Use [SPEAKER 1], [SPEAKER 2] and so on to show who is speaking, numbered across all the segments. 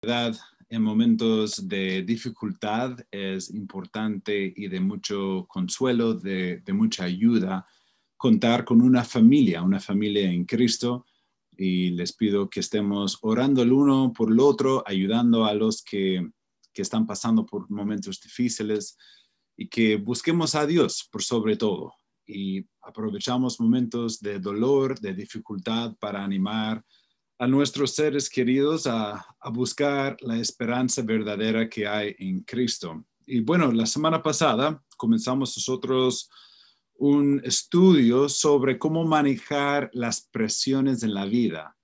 [SPEAKER 1] en momentos de dificultad es importante y de mucho consuelo, de, mucha ayuda, contar con una familia, una familia en Cristo. Y les pido que estemos orando el uno por el otro, ayudando a los que, que están pasando por momentos difíciles y que busquemos a Dios por sobre todo. Y aprovechamos momentos de dolor, de dificultad para animar a nuestros seres queridos a, buscar la esperanza verdadera que hay en Cristo. Y bueno, la semana pasada comenzamos nosotros un estudio sobre cómo manejar las presiones en la vida.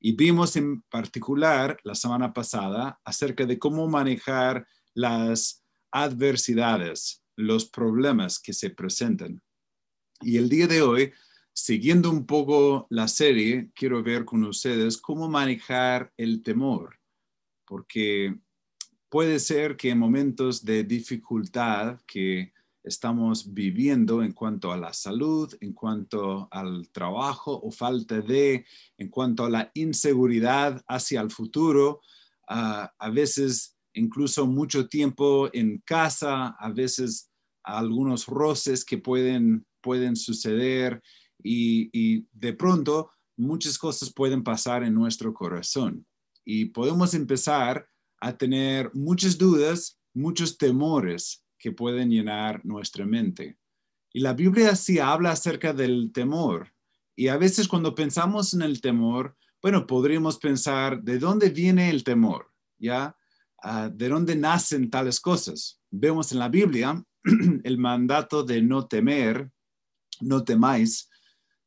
[SPEAKER 1] Y vimos en particular la semana pasada acerca de cómo manejar las adversidades, los problemas que se presentan. Y el día de hoy siguiendo un poco la serie, quiero ver con ustedes cómo manejar el temor, porque puede ser que en momentos de dificultad que estamos viviendo en cuanto a la salud, en cuanto al trabajo o falta de, en cuanto a la inseguridad hacia el futuro, a veces incluso mucho tiempo en casa, a veces algunos roces que pueden, pueden suceder y, de pronto muchas cosas pueden pasar en nuestro corazón y podemos empezar a tener muchas dudas, muchos temores que pueden llenar nuestra mente. Y la Biblia sí habla acerca del temor. Y a veces cuando pensamos en el temor, bueno, podríamos pensar, ¿de dónde viene el temor? ¿Ya? Ah, ¿De dónde nacen tales cosas? Vemos en la Biblia el mandato de no temer, no temáis,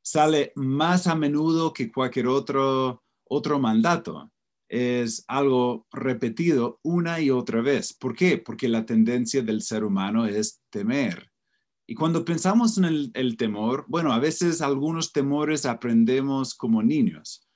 [SPEAKER 1] sale más a menudo que cualquier otro, otro mandato. Es algo repetido una y otra vez. ¿Por qué? Porque la tendencia del ser humano es temer. Y cuando pensamos en el, el temor, bueno, a veces algunos temores aprendemos como niños,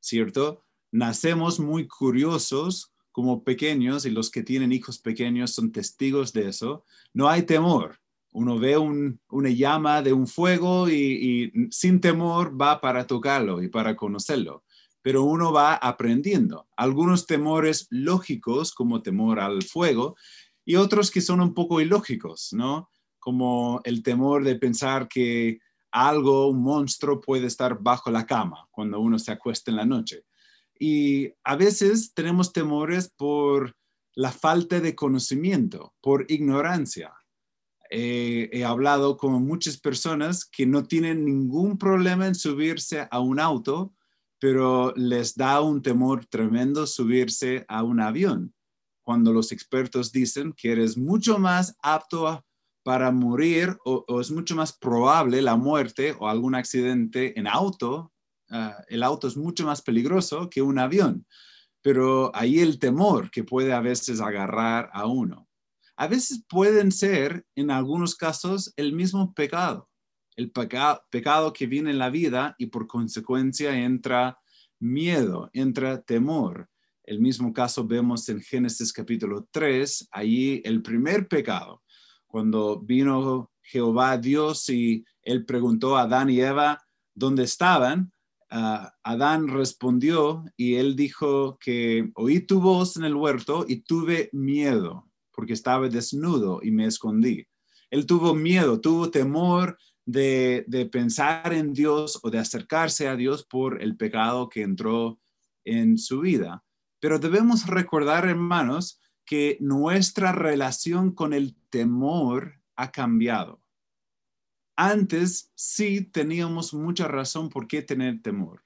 [SPEAKER 1] ¿cierto? Nacemos muy curiosos como pequeños y los que tienen hijos pequeños son testigos de eso. No hay temor uno ve una llama de un fuego y, sin temor va para tocarlo y para conocerlo, pero uno va aprendiendo. Algunos temores lógicos, como temor al fuego, y otros que son un poco ilógicos, ¿no? Como el temor de pensar que algo, un monstruo puede estar bajo la cama cuando uno se acuesta en la noche. Y a veces tenemos temores por la falta de conocimiento, por ignorancia he hablado con muchas personas que no tienen ningún problema en subirse a un auto, pero les da un temor tremendo subirse a un avión, cuando los expertos dicen que eres mucho más apto para morir o, es mucho más probable la muerte o algún accidente en auto. Ah, el auto es mucho más peligroso que un avión, pero ahí el temor que puede a veces agarrar a uno a veces pueden ser, en algunos casos, el mismo pecado, el pecado que viene en la vida y por consecuencia entra miedo, entra temor. El mismo caso vemos en Génesis capítulo 3, allí el primer pecado, cuando vino Jehová Dios y él preguntó a Adán y Eva dónde estaban. Ah, Adán respondió y él dijo que oí tu voz en el huerto y tuve miedo porque estaba desnudo y me escondí. Él tuvo miedo, tuvo temor de, pensar en Dios o de acercarse a Dios por el pecado que entró en su vida. Pero debemos recordar, hermanos, que nuestra relación con el temor ha cambiado. Antes sí teníamos mucha razón por qué tener temor.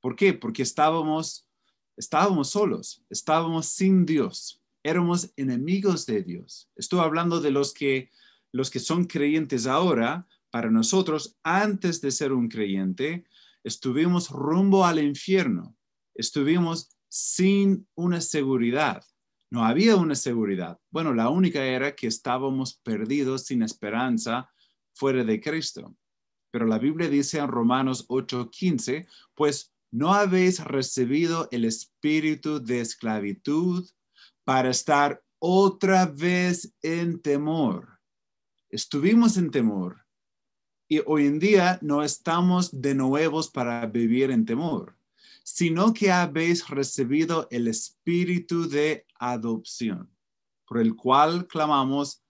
[SPEAKER 1] ¿Por qué? Porque estábamos, estábamos solos, estábamos sin Dios éramos enemigos de Dios. Estoy hablando de los que, los que son creyentes ahora. Para nosotros, antes de ser un creyente, estuvimos rumbo al infierno. Estuvimos sin una seguridad. No había una seguridad. Bueno, la única era que estábamos perdidos sin esperanza fuera de Cristo. Pero la Biblia dice en Romanos 8:15, pues no habéis recibido el espíritu de esclavitud para estar otra vez en temor. Estuvimos en temor y hoy en día no estamos de nuevos para vivir en temor, sino que habéis recibido el espíritu de adopción, por el cual clamamos,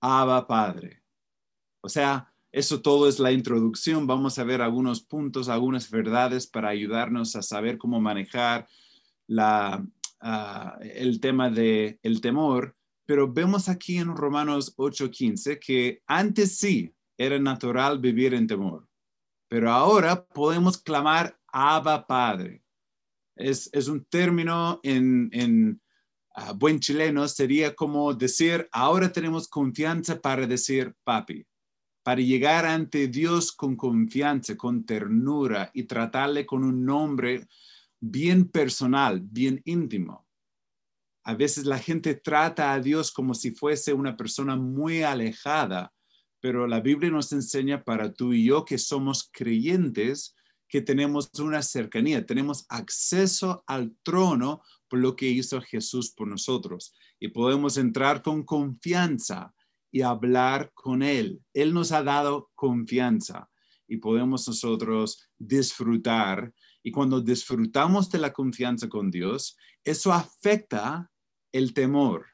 [SPEAKER 1] Abba Padre. O sea, eso todo es la introducción. Vamos a ver algunos puntos, algunas verdades para ayudarnos a saber cómo manejar la, ah, el tema del el temor. Pero vemos aquí en Romanos 8:15 que antes sí era natural vivir en temor, pero ahora podemos clamar Abba Padre. Es, un término en, ah, buen chileno, sería como decir, ahora tenemos confianza para decir papi, para llegar ante Dios con confianza, con ternura y tratarle con un nombre bien personal, bien íntimo. A veces la gente trata a Dios como si fuese una persona muy alejada, pero la Biblia nos enseña para tú y yo que somos creyentes, que tenemos una cercanía, tenemos acceso al trono por lo que hizo Jesús por nosotros y podemos entrar con confianza y hablar con Él. Él nos ha dado confianza y podemos nosotros disfrutar. Y cuando disfrutamos de la confianza con Dios, eso afecta el temor,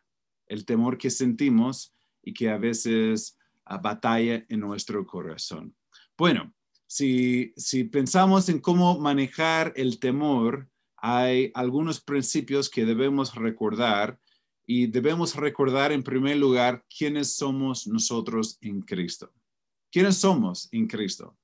[SPEAKER 1] el temor que sentimos y que a veces ah, batalla en nuestro corazón. Bueno, si, pensamos en cómo manejar el temor, hay algunos principios que debemos recordar y debemos recordar en primer lugar quiénes somos nosotros en Cristo. ¿Quiénes somos en Cristo?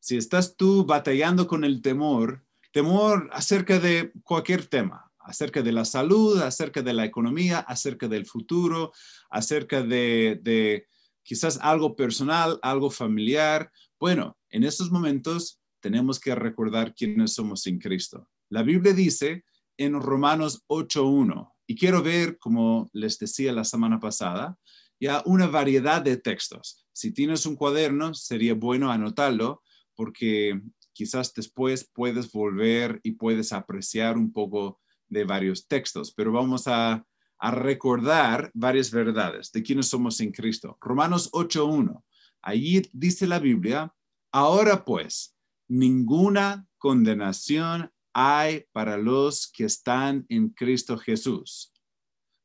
[SPEAKER 1] Si estás tú batallando con el temor, temor acerca de cualquier tema, acerca de la salud, acerca de la economía, acerca del futuro, acerca de, de quizás algo personal, algo familiar, bueno, en estos momentos tenemos que recordar quiénes somos en Cristo. La Biblia dice en Romanos 8.1, y quiero ver, como les decía la semana pasada, ya una variedad de textos. Si tienes un cuaderno, sería bueno anotarlo porque quizás después puedes volver y puedes apreciar un poco de varios textos, pero vamos a, recordar varias verdades de quiénes somos en Cristo. Romanos 8.1. Allí dice la Biblia, ahora pues, ninguna condenación hay para los que están en Cristo Jesús.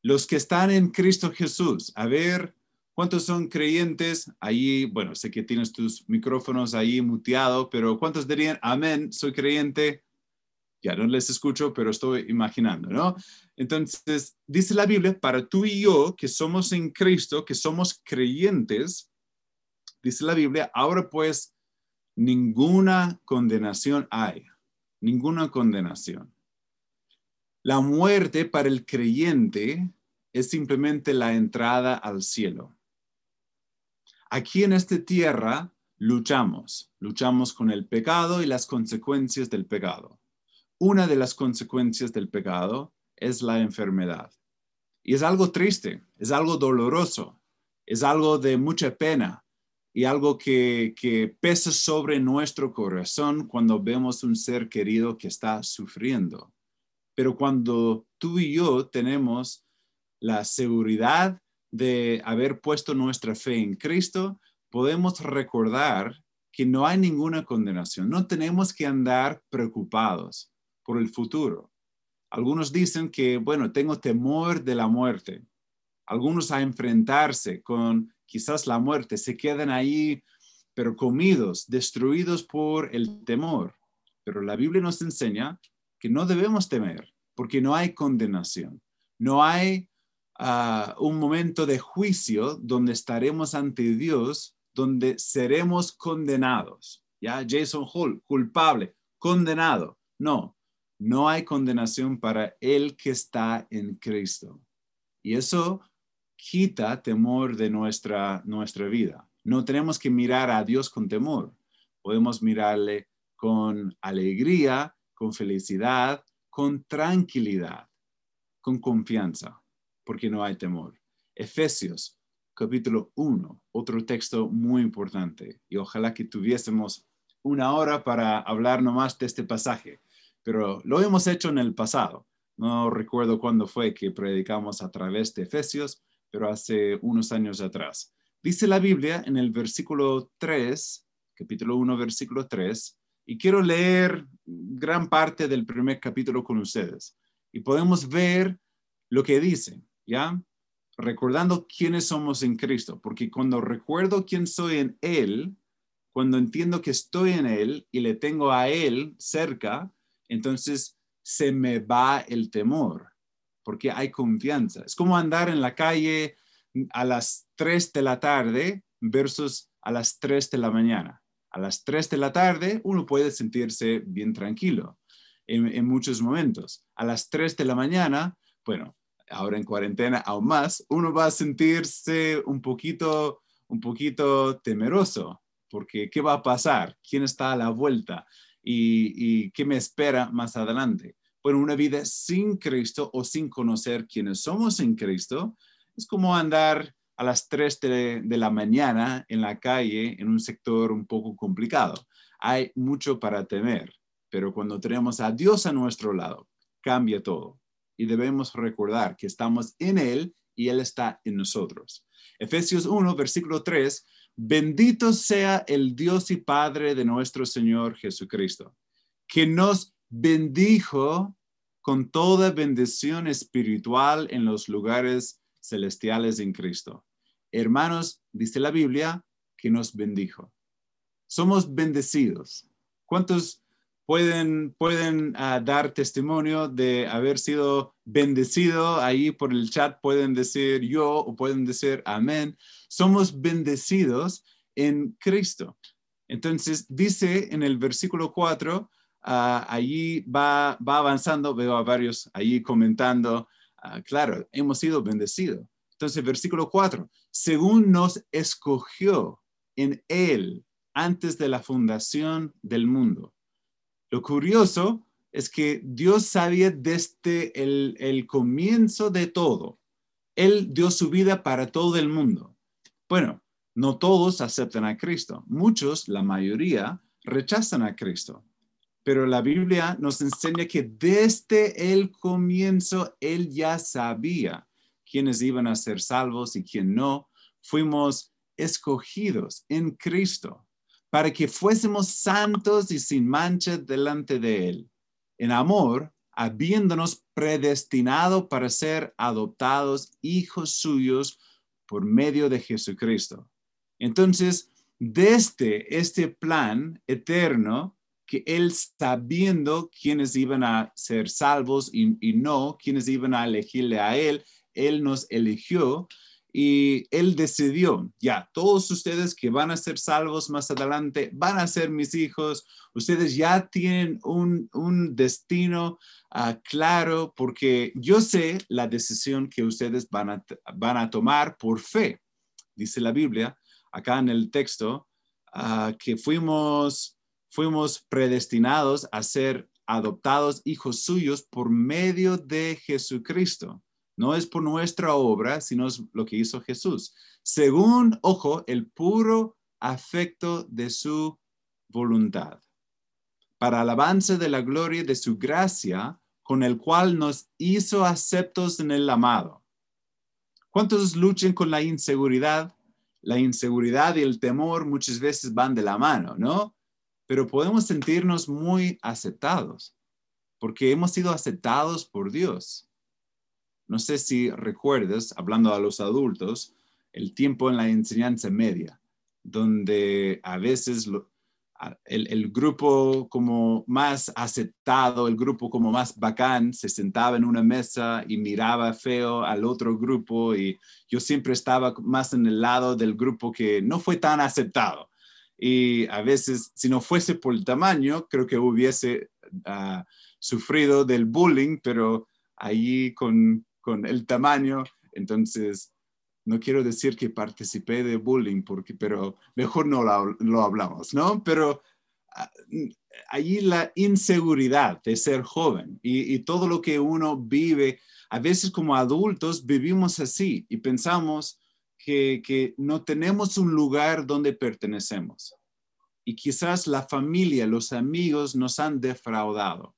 [SPEAKER 1] Los que están en Cristo Jesús, a ver, ¿cuántos son creyentes? Ahí, bueno, sé que tienes tus micrófonos ahí muteados, pero ¿cuántos dirían, amén, soy creyente? Ya no les escucho, pero estoy imaginando, ¿no? Entonces, dice la Biblia, para tú y yo, que somos en Cristo, que somos creyentes, dice la Biblia, ahora pues ninguna condenación hay, ninguna condenación. La muerte para el creyente es simplemente la entrada al cielo. Aquí en esta tierra luchamos, luchamos con el pecado y las consecuencias del pecado. Una de las consecuencias del pecado es la enfermedad. Y es algo triste, es algo doloroso, es algo de mucha pena, y algo que, pesa sobre nuestro corazón cuando vemos un ser querido que está sufriendo. Pero cuando tú y yo tenemos la seguridad de haber puesto nuestra fe en Cristo, podemos recordar que no hay ninguna condenación. No tenemos que andar preocupados por el futuro. Algunos dicen que, bueno, tengo temor de la muerte. Algunos a enfrentarse con quizás la muerte, se quedan ahí, pero comidos, destruidos por el temor. Pero la Biblia nos enseña que no debemos temer, porque no hay condenación, no hay ah, un momento de juicio donde estaremos ante Dios, donde seremos condenados. Ya, Jason Hall, culpable, condenado. No, no hay condenación para el que está en Cristo. Y eso quita temor de nuestra, nuestra vida. No tenemos que mirar a Dios con temor. Podemos mirarle con alegría, con felicidad, con tranquilidad, con confianza, porque no hay temor. Efesios capítulo 1, otro texto muy importante. Y ojalá que tuviésemos una hora para hablar nomás de este pasaje, pero lo hemos hecho en el pasado. No recuerdo cuándo fue que predicamos a través de Efesios, pero hace unos años atrás. Dice la Biblia en el versículo 3, capítulo 1, versículo 3, Y quiero leer gran parte del primer capítulo con ustedes. Y podemos ver lo que dice, ¿ya? Recordando quiénes somos en Cristo, porque cuando recuerdo quién soy en Él, cuando entiendo que estoy en Él y le tengo a Él cerca, entonces se me va el temor, porque hay confianza. Es como andar en la calle a las 3 de la tarde versus a las 3 de la mañana. A las 3 de la tarde uno puede sentirse bien tranquilo en, muchos momentos. A las 3 de la mañana, bueno, ahora en cuarentena aún más, uno va a sentirse un poquito, un poquito temeroso, porque ¿qué va a pasar? ¿Quién está a la vuelta? ¿Y, qué me espera más adelante? Bueno, una vida sin Cristo o sin conocer quiénes somos en Cristo es como andar a las 3 de, la mañana en la calle en un sector un poco complicado. Hay mucho para temer, pero cuando tenemos a Dios a nuestro lado, cambia todo. Y debemos recordar que estamos en Él y Él está en nosotros. Efesios 1, versículo 3, bendito sea el Dios y Padre de nuestro Señor Jesucristo, que nos bendijo con toda bendición espiritual en los lugares celestiales en Cristo. Hermanos, dice la Biblia, que nos bendijo. Somos bendecidos. ¿Cuántos pueden, pueden ah, dar testimonio de haber sido bendecido? Ahí por el chat pueden decir yo o pueden decir amén. Somos bendecidos en Cristo. Entonces dice en el versículo 4, ah, allí va, va avanzando, veo a varios ahí comentando, Ah, claro, hemos sido bendecidos. Entonces, versículo 4, según nos escogió en Él antes de la fundación del mundo. Lo curioso es que Dios sabía desde el, comienzo de todo. Él dio su vida para todo el mundo. Bueno, no todos aceptan a Cristo. Muchos, la mayoría, rechazan a Cristo. Pero la Biblia nos enseña que desde el comienzo Él ya sabía quiénes iban a ser salvos y quién no. Fuimos escogidos en Cristo para que fuésemos santos y sin mancha delante de Él. En amor, habiéndonos predestinado para ser adoptados hijos suyos por medio de Jesucristo. Entonces, desde este plan eterno, que él sabiendo quiénes iban a ser salvos y, no, quiénes iban a elegirle a él, él nos eligió y él decidió, ya, todos ustedes que van a ser salvos más adelante, van a ser mis hijos, ustedes ya tienen un, destino ah, claro porque yo sé la decisión que ustedes van a, van a tomar por fe. Dice la Biblia, acá en el texto, ah, que fuimos fuimos predestinados a ser adoptados hijos suyos por medio de Jesucristo. No es por nuestra obra, sino es lo que hizo Jesús. Según, ojo, el puro afecto de su voluntad. Para alabanza de la gloria de su gracia, con el cual nos hizo aceptos en el amado. ¿Cuántos luchan con la inseguridad? La inseguridad y el temor muchas veces van de la mano, ¿no? pero podemos sentirnos muy aceptados porque hemos sido aceptados por Dios. No sé si recuerdas, hablando a los adultos, el tiempo en la enseñanza media, donde a veces el, grupo como más aceptado, el grupo como más bacán, se sentaba en una mesa y miraba feo al otro grupo y yo siempre estaba más en el lado del grupo que no fue tan aceptado. Y a veces, si no fuese por el tamaño, creo que hubiese ah, sufrido del bullying, pero allí con, con, el tamaño, entonces no quiero decir que participé de bullying, porque, pero mejor no lo, hablamos, ¿no? Pero ah, allí la inseguridad de ser joven y, y todo lo que uno vive, a veces como adultos vivimos así y pensamos, que, no tenemos un lugar donde pertenecemos. Y quizás la familia, los amigos nos han defraudado.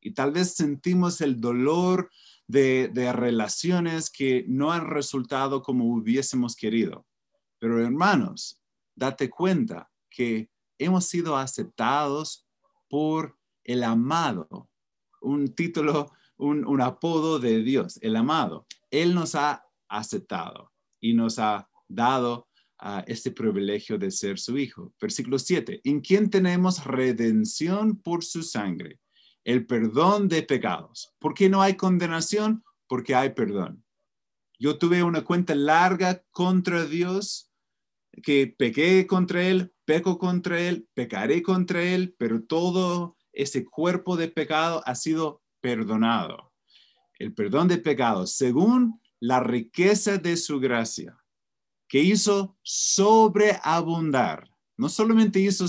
[SPEAKER 1] Y tal vez sentimos el dolor de, relaciones que no han resultado como hubiésemos querido. Pero hermanos, date cuenta que hemos sido aceptados por el amado, un título, un, apodo de Dios, el amado. Él nos ha aceptado y nos ha dado uh, este privilegio de ser su hijo. Versículo 7, en quien tenemos redención por su sangre, el perdón de pecados. ¿Por qué no hay condenación? Porque hay perdón. Yo tuve una cuenta larga contra Dios, que pequé contra Él, peco contra Él, pecaré contra Él, pero todo ese cuerpo de pecado ha sido perdonado. El perdón de pecados, según la riqueza de su gracia, que hizo sobreabundar. No solamente hizo,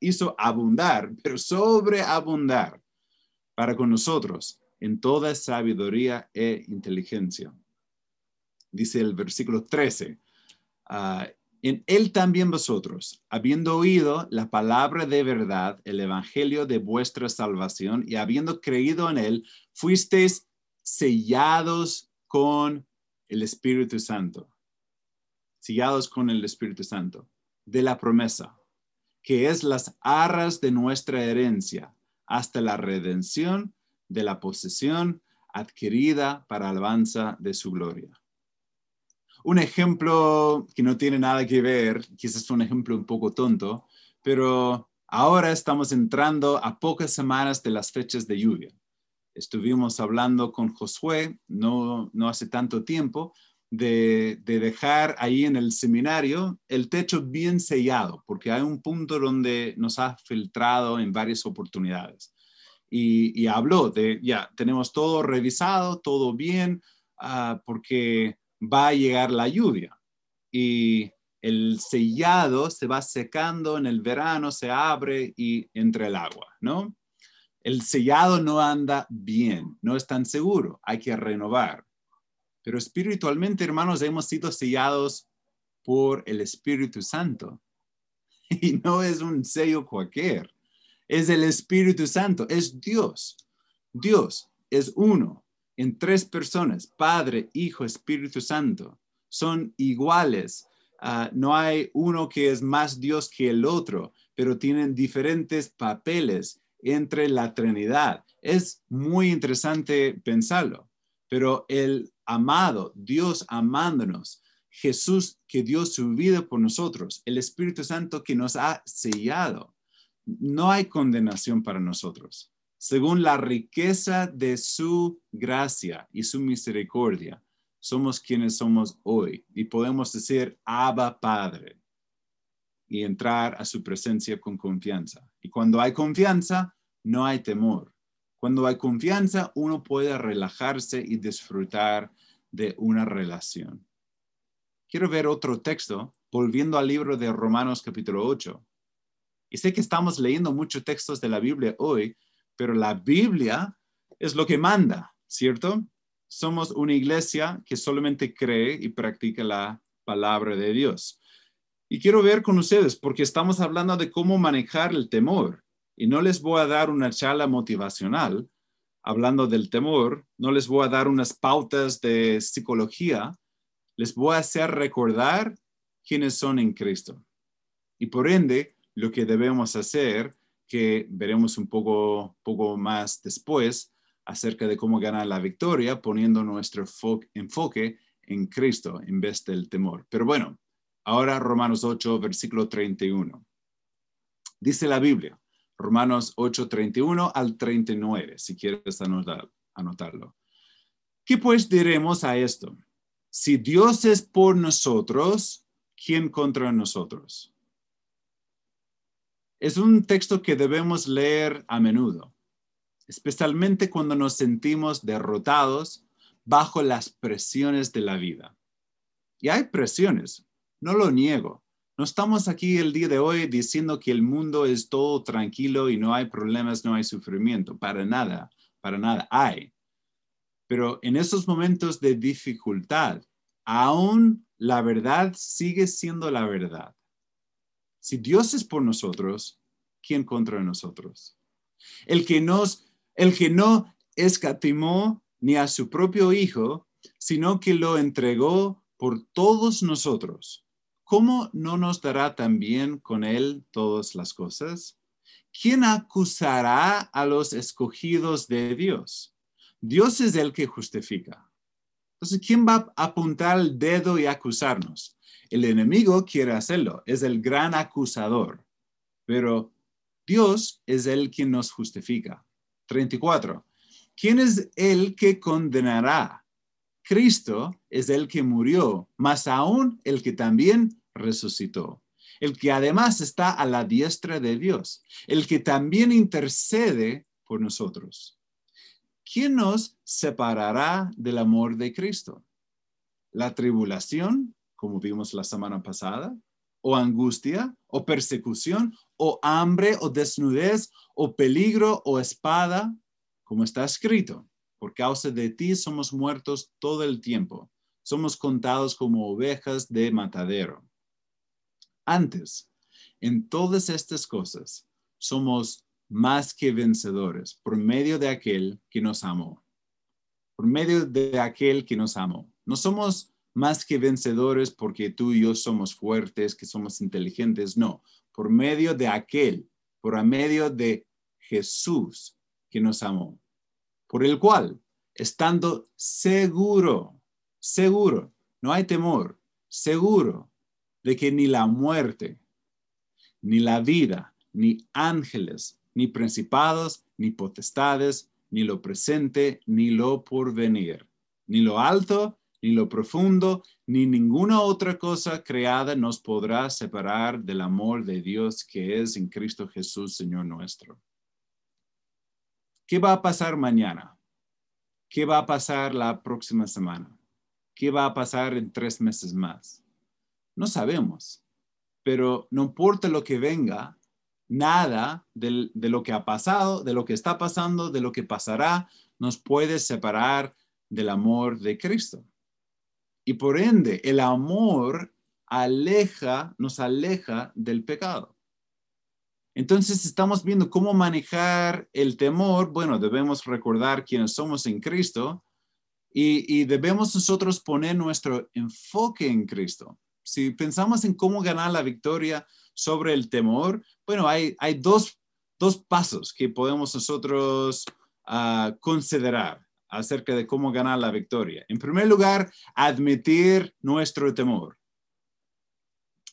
[SPEAKER 1] hizo abundar, pero sobreabundar para con nosotros en toda sabiduría e inteligencia. Dice el versículo 13, en él también vosotros, habiendo oído la palabra de verdad, el evangelio de vuestra salvación, y habiendo creído en él, fuisteis sellados con el Espíritu Santo. Sellados con el Espíritu Santo de la promesa, que es las arras de nuestra herencia, hasta la redención de la posesión adquirida para alabanza de su gloria un ejemplo que no tiene nada que ver, quizás es un ejemplo un poco tonto, pero ahora estamos entrando a pocas semanas de las fechas de lluvia. Estuvimos hablando con Josué no, no hace tanto tiempo de, dejar ahí en el seminario el techo bien sellado, porque hay un punto donde nos ha filtrado en varias oportunidades. Y, habló de, ya, tenemos todo revisado, todo bien, uh, porque va a llegar la lluvia y el sellado se va secando en el verano, se abre y entra el agua, ¿no? El sellado no anda bien, no es tan seguro, hay que renovar. Pero espiritualmente, hermanos, hemos sido sellados por el Espíritu Santo. Y no es un sello cualquier, es el Espíritu Santo, es Dios. Dios es uno, en tres personas, Padre, Hijo, Espíritu Santo. Son iguales. Ah, no hay uno que es más Dios que el otro, pero tienen diferentes papeles entre la Trinidad. Es muy interesante pensarlo, pero el amado, Dios amándonos, Jesús que dio su vida por nosotros, el Espíritu Santo que nos ha sellado. No hay condenación para nosotros según la riqueza de su gracia y su misericordia, somos quienes somos hoy y podemos decir Abba Padre y entrar a su presencia con confianza. Y cuando hay confianza, no hay temor. Cuando hay confianza, uno puede relajarse y disfrutar de una relación. Quiero ver otro texto, volviendo al libro de Romanos capítulo 8. Y sé que estamos leyendo muchos textos de la Biblia hoy, pero la Biblia es lo que manda, ¿cierto? Somos una iglesia que solamente cree y practica la palabra de Dios. Y quiero ver con ustedes, porque estamos hablando de cómo manejar el temor. Y no les voy a dar una charla motivacional hablando del temor, no les voy a dar unas pautas de psicología, les voy a hacer recordar quiénes son en Cristo. Y por ende, lo que debemos hacer que veremos un poco, poco más después acerca de cómo ganar la victoria poniendo nuestro enfoque en Cristo en vez del temor. Pero bueno, ahora Romanos 8, versículo 31. Dice la Biblia, Romanos 8, 31 al 39, si quieres anotar, anotarlo. ¿Qué pues diremos a esto? Si Dios es por nosotros, ¿quién contra nosotros? Es un texto que debemos leer a menudo, especialmente cuando nos sentimos derrotados bajo las presiones de la vida. Y hay presiones, no lo niego. No estamos aquí el día de hoy diciendo que el mundo es todo tranquilo y no hay problemas, no hay sufrimiento. Para nada, para nada hay. Pero en esos momentos de dificultad, aún la verdad sigue siendo la verdad. Si Dios es por nosotros, ¿quién contra nosotros? El que el que no escatimó ni a su propio hijo, sino que lo entregó por todos nosotros. ¿Cómo no nos dará también con él todas las cosas? ¿quién acusará a los escogidos de Dios? Dios es el que justifica. Entonces, ¿quién va a apuntar el dedo y acusarnos? El enemigo quiere hacerlo, es el gran acusador, pero Dios es el quien nos justifica. 34. ¿Quién es el que condenará? Cristo es el que murió, más aún el que también resucitó, el que además está a la diestra de Dios, el que también intercede por nosotros. ¿Quién nos separará del amor de Cristo? ¿La tribulación, como vimos la semana pasada? ¿O angustia? ¿O persecución? ¿O hambre? ¿O desnudez? ¿O peligro? ¿O espada? Como está escrito, por causa de ti somos muertos todo el tiempo. Somos contados como ovejas de matadero. Antes, en todas estas cosas, somos más que vencedores por medio de aquel que nos amó. Por medio de aquel que nos amó. No somos más que vencedores porque tú y yo somos fuertes, que somos inteligentes. No, por medio de aquel, por medio de Jesús que nos amó, por el cual, estando seguro, seguro, no hay temor, seguro de que ni la muerte, ni la vida, ni ángeles, ni principados, ni potestades, ni lo presente, ni lo porvenir, ni lo alto, ni lo profundo, ni ninguna otra cosa creada nos podrá separar del amor de Dios que es en Cristo Jesús, Señor nuestro. ¿Qué va a pasar mañana? ¿Qué va a pasar la próxima semana? ¿Qué va a pasar en tres meses más? No sabemos, pero no importa lo que venga, nada de, lo que ha pasado, de lo que está pasando, de lo que pasará, nos puede separar del amor de Cristo. Y por ende, el amor aleja, nos aleja del pecado. Entonces estamos viendo cómo manejar el temor. Bueno, debemos recordar quiénes somos en Cristo y, debemos nosotros poner nuestro enfoque en Cristo. Si pensamos en cómo ganar la victoria sobre el temor, bueno, hay, hay dos, pasos que podemos nosotros ah, considerar acerca de cómo ganar la victoria. En primer lugar, admitir nuestro temor.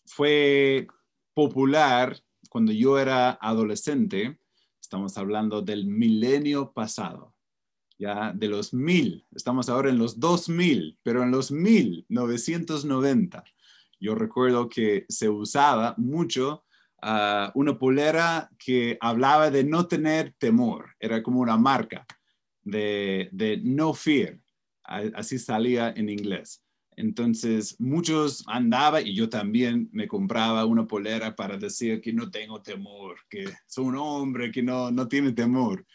[SPEAKER 1] Fue popular cuando yo era adolescente, estamos hablando del milenio pasado, ya de los mil, estamos ahora en los dos mil, pero en los mil noventa, yo recuerdo que se usaba mucho ah, una polera que hablaba de no tener temor, era como una marca de, de no fear, así salía en inglés. Entonces, muchos andaba y yo también me compraba una polera para decir que no tengo temor, que soy un hombre que no, no tiene temor.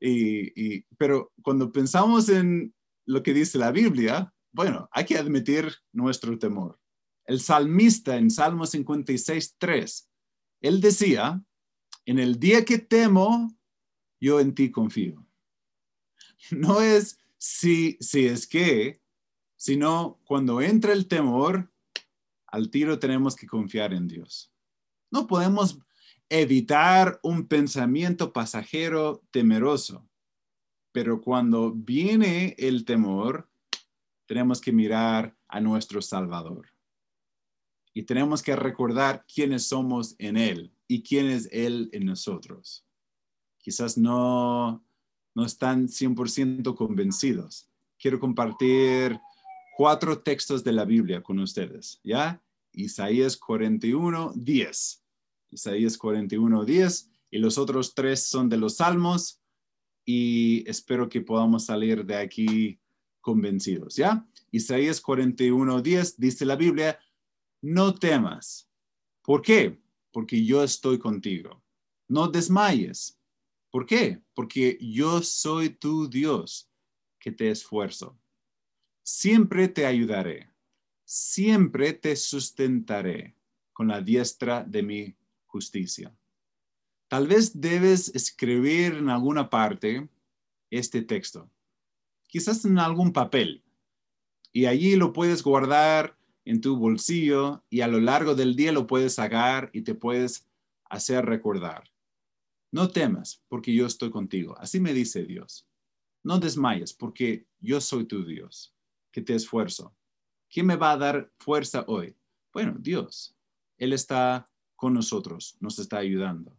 [SPEAKER 1] Y, pero cuando pensamos en lo que dice la Biblia, bueno, hay que admitir nuestro temor. El salmista en Salmo 56, 3, él decía, en el día que temo, yo en ti confío. No es si, si es que sino cuando entra el temor, al tiro tenemos que confiar en Dios. No podemos evitar un pensamiento pasajero temeroso, pero cuando viene el temor, tenemos que mirar a nuestro Salvador. Y tenemos que recordar quiénes somos en Él y quién es Él en nosotros. Quizás no, no están 100% convencidos. Quiero compartir cuatro textos de la Biblia con ustedes, ¿ya? Isaías 41, 10. Isaías 41, 10 y los otros tres son de los salmos y espero que podamos salir de aquí convencidos, ¿ya? Isaías 41, 10 dice la Biblia, no temas. ¿Por qué? Porque yo estoy contigo. No desmayes. ¿Por qué? Porque yo soy tu Dios que te esfuerzo siempre te ayudaré, siempre te sustentaré con la diestra de mi justicia. Tal vez debes escribir en alguna parte este texto, quizás en algún papel, y allí lo puedes guardar en tu bolsillo y a lo largo del día lo puedes sacar y te puedes hacer recordar. No temas, porque yo estoy contigo. Así me dice Dios. No desmayes, porque yo soy tu Dios, que te esfuerzo. ¿Quién me va a dar fuerza hoy? Bueno, Dios. Él está con nosotros, nos está ayudando.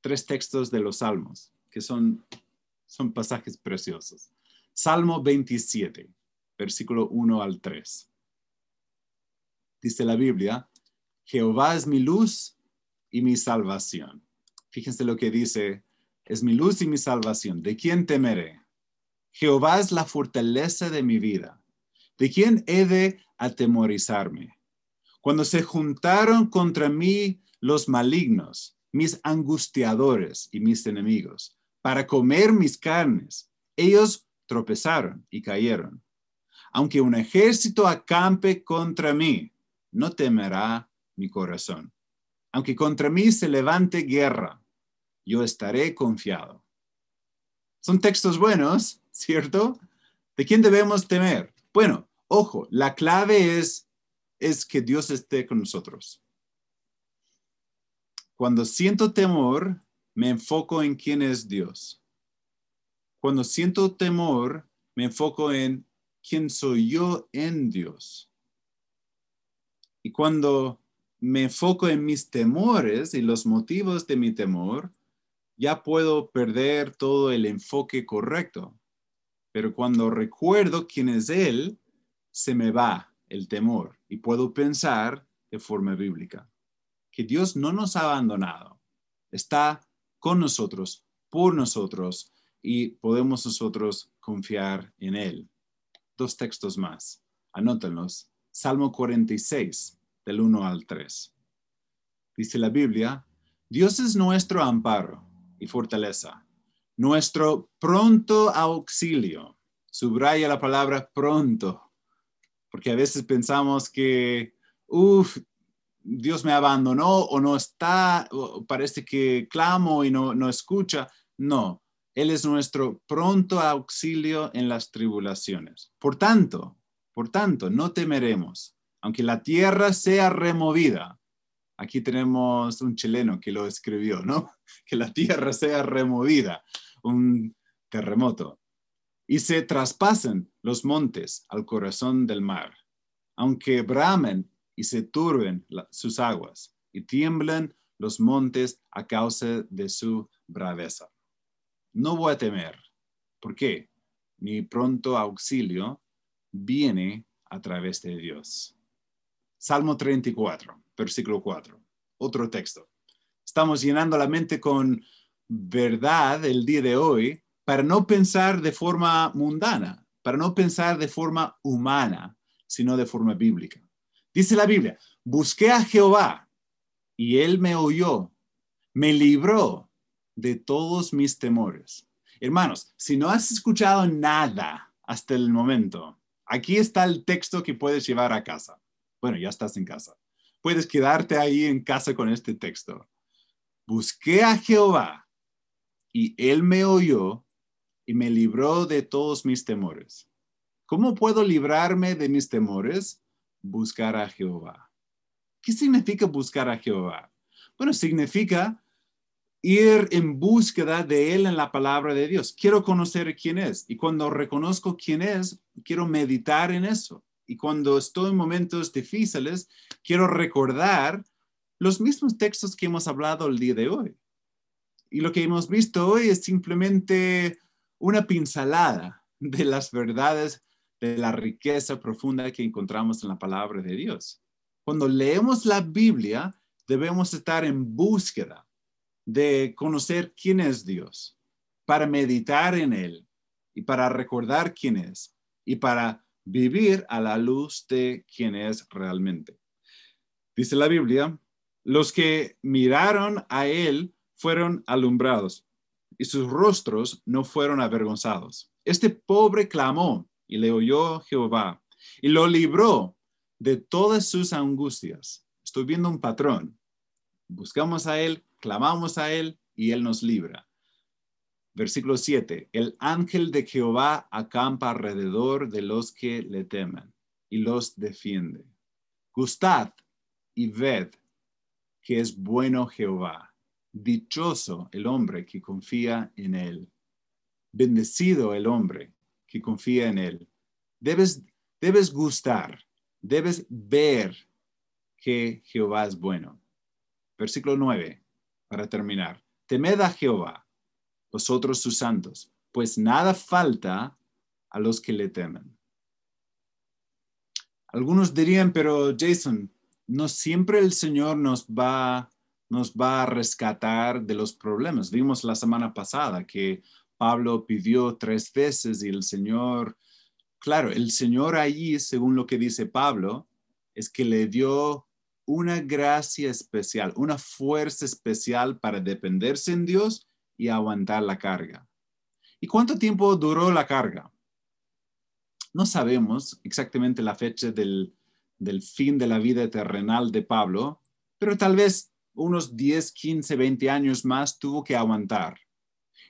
[SPEAKER 1] Tres textos de los Salmos, que son, son pasajes preciosos. Salmo 27, versículo 1 al 3. Dice la Biblia, Jehová es mi luz y mi salvación. Fíjense lo que dice, es mi luz y mi salvación. ¿De quién temeré? Jehová es la fortaleza de mi vida. ¿De quién he de atemorizarme? Cuando se juntaron contra mí los malignos, mis angustiadores y mis enemigos, para comer mis carnes, ellos tropezaron y cayeron. Aunque un ejército acampe contra mí, no temerá mi corazón. Aunque contra mí se levante guerra, yo estaré confiado. Son textos buenos, ¿cierto? ¿De quién debemos temer? Bueno, ojo, la clave es, es que Dios esté con nosotros. Cuando siento temor, me enfoco en quién es Dios. Cuando siento temor, me enfoco en quién soy yo en Dios. Y cuando me enfoco en mis temores y los motivos de mi temor, ya puedo perder todo el enfoque correcto. Pero cuando recuerdo quién es Él, se me va el temor y puedo pensar de forma bíblica que Dios no nos ha abandonado, está con nosotros, por nosotros y podemos nosotros confiar en Él. Dos textos más, anótenlos. Salmo 46, del 1 al 3. Dice la Biblia, Dios es nuestro amparo y fortaleza, nuestro pronto auxilio. Subraya la palabra pronto, porque a veces pensamos que, uff, Dios me abandonó o no está, parece que clamo y no, no escucha. No, Él es nuestro pronto auxilio en las tribulaciones. Por tanto, por tanto, no temeremos aunque la tierra sea removida. Aquí tenemos un chileno que lo escribió, ¿no? Que la tierra sea removida, un terremoto. Y se traspasen los montes al corazón del mar, aunque bramen y se turben sus aguas y tiemblen los montes a causa de su braveza. No voy a temer. ¿Por qué? Mi pronto auxilio viene a través de Dios. Salmo 34, versículo 4. Otro texto. Estamos llenando la mente con verdad el día de hoy para no pensar de forma mundana, para no pensar de forma humana, sino de forma bíblica. Dice la Biblia, busqué a Jehová y él me oyó, me libró de todos mis temores. Hermanos, si no has escuchado nada hasta el momento, aquí está el texto que puedes llevar a casa. Bueno, ya estás en casa. Puedes quedarte ahí en casa con este texto. Busqué a Jehová y él me oyó y me libró de todos mis temores. ¿Cómo puedo librarme de mis temores? Buscar a Jehová. ¿Qué significa buscar a Jehová? Bueno, significa ir en búsqueda de Él en la palabra de Dios. Quiero conocer quién es. Y cuando reconozco quién es, quiero meditar en eso y cuando estoy en momentos difíciles, quiero recordar los mismos textos que hemos hablado el día de hoy. Y lo que hemos visto hoy es simplemente una pincelada de las verdades de la riqueza profunda que encontramos en la palabra de Dios. Cuando leemos la Biblia, debemos estar en búsqueda de conocer quién es Dios, para meditar en Él y para recordar quién es y para vivir a la luz de quien es realmente. Dice la Biblia, los que miraron a él fueron alumbrados y sus rostros no fueron avergonzados. Este pobre clamó y le oyó Jehová y lo libró de todas sus angustias. Estoy viendo un patrón. Buscamos a él, clamamos a él y él nos libra. Versículo 7. El ángel de Jehová acampa alrededor de los que le temen y los defiende. Gustad y ved que es bueno Jehová. Dichoso el hombre que confía en Él. Bendecido el hombre que confía en Él. Debes, debes gustar, debes ver que Jehová es bueno. Versículo 9, para terminar. Temed a Jehová, vosotros sus santos, pues nada falta a los que le temen. Algunos dirían, pero Jason, no siempre el Señor nos va, nos va a rescatar de los problemas. Vimos la semana pasada que Pablo pidió tres veces y el Señor, claro, el Señor allí, según lo que dice Pablo, es que le dio una gracia especial, una fuerza especial para dependerse en Dios y aguantar la carga. ¿Y cuánto tiempo duró la carga? No sabemos exactamente la fecha del, fin de la vida terrenal de Pablo, pero tal vez unos 10, 15, 20 años más tuvo que aguantar.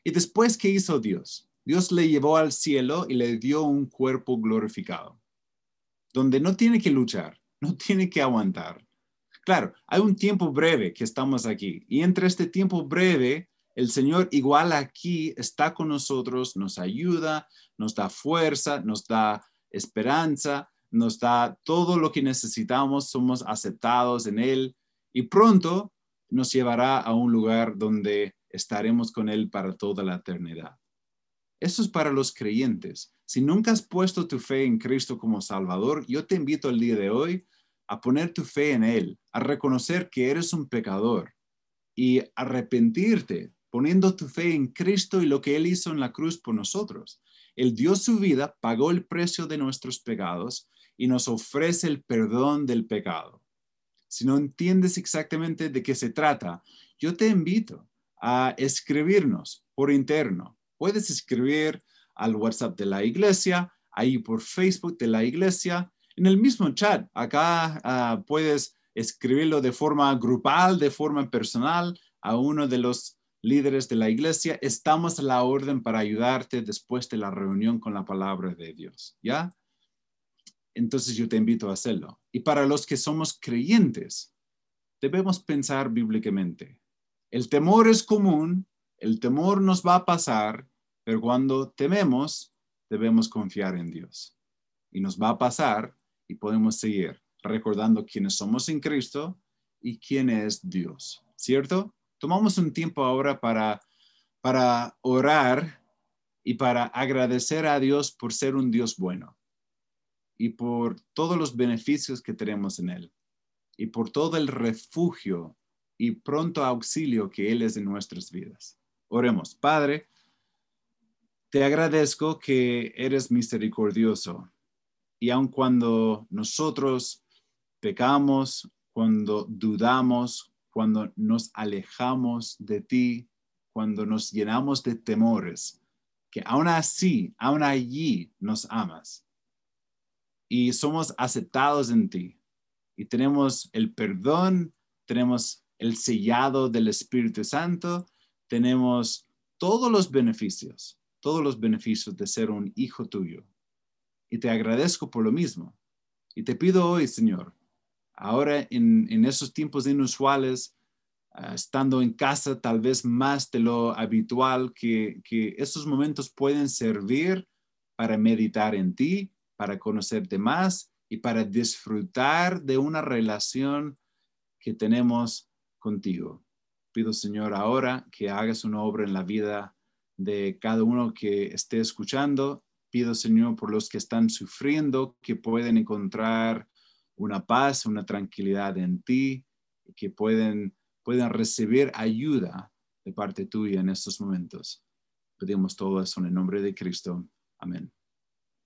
[SPEAKER 1] ¿Y después qué hizo Dios? Dios le llevó al cielo y le dio un cuerpo glorificado, donde no tiene que luchar, no tiene que aguantar. Claro, hay un tiempo breve que estamos aquí y entre este tiempo breve, el Señor igual aquí está con nosotros, nos ayuda, nos da fuerza, nos da esperanza, nos da todo lo que necesitamos, somos aceptados en Él y pronto nos llevará a un lugar donde estaremos con Él para toda la eternidad. Eso es para los creyentes. Si nunca has puesto tu fe en Cristo como Salvador, yo te invito el día de hoy a poner tu fe en Él, a reconocer que eres un pecador y arrepentirte poniendo tu fe en Cristo y lo que Él hizo en la cruz por nosotros. Él dio su vida, pagó el precio de nuestros pecados y nos ofrece el perdón del pecado. Si no entiendes exactamente de qué se trata, yo te invito a escribirnos por interno. Puedes escribir al WhatsApp de la iglesia, ahí por Facebook de la iglesia, en el mismo chat. Acá ah, puedes escribirlo de forma grupal, de forma personal a uno de los líderes de la iglesia. Estamos a la orden para ayudarte después de la reunión con la palabra de Dios. ¿Ya? Entonces yo te invito a hacerlo. Y para los que somos creyentes, debemos pensar bíblicamente. El temor es común, el temor nos va a pasar, pero cuando tememos, debemos confiar en Dios. Y nos va a pasar y podemos seguir recordando quiénes somos en Cristo y quién es Dios, ¿cierto? Tomamos un tiempo ahora para, para orar y para agradecer a Dios por ser un Dios bueno y por todos los beneficios que tenemos en Él y por todo el refugio y pronto auxilio que Él es en nuestras vidas. Oremos, Padre, te agradezco que eres misericordioso y aun cuando nosotros pecamos, cuando dudamos, cuando nos alejamos de ti, cuando nos llenamos de temores, que aún así, aún allí nos amas y somos aceptados en ti y tenemos el perdón, tenemos el sellado del Espíritu Santo, tenemos todos los beneficios, todos los beneficios de ser un hijo tuyo y te agradezco por lo mismo. Y te pido hoy, Señor, ahora en, esos tiempos inusuales, ah, estando en casa tal vez más de lo habitual, que, que esos momentos pueden servir para meditar en ti, para conocerte más y para disfrutar de una relación que tenemos contigo. Pido, Señor, ahora que hagas una obra en la vida de cada uno que esté escuchando Pido, Señor, por los que están sufriendo, que pueden encontrar una paz, una tranquilidad en ti, que pueden, puedan recibir ayuda de parte tuya en estos momentos. Pedimos todo eso en el nombre de Cristo. Amén.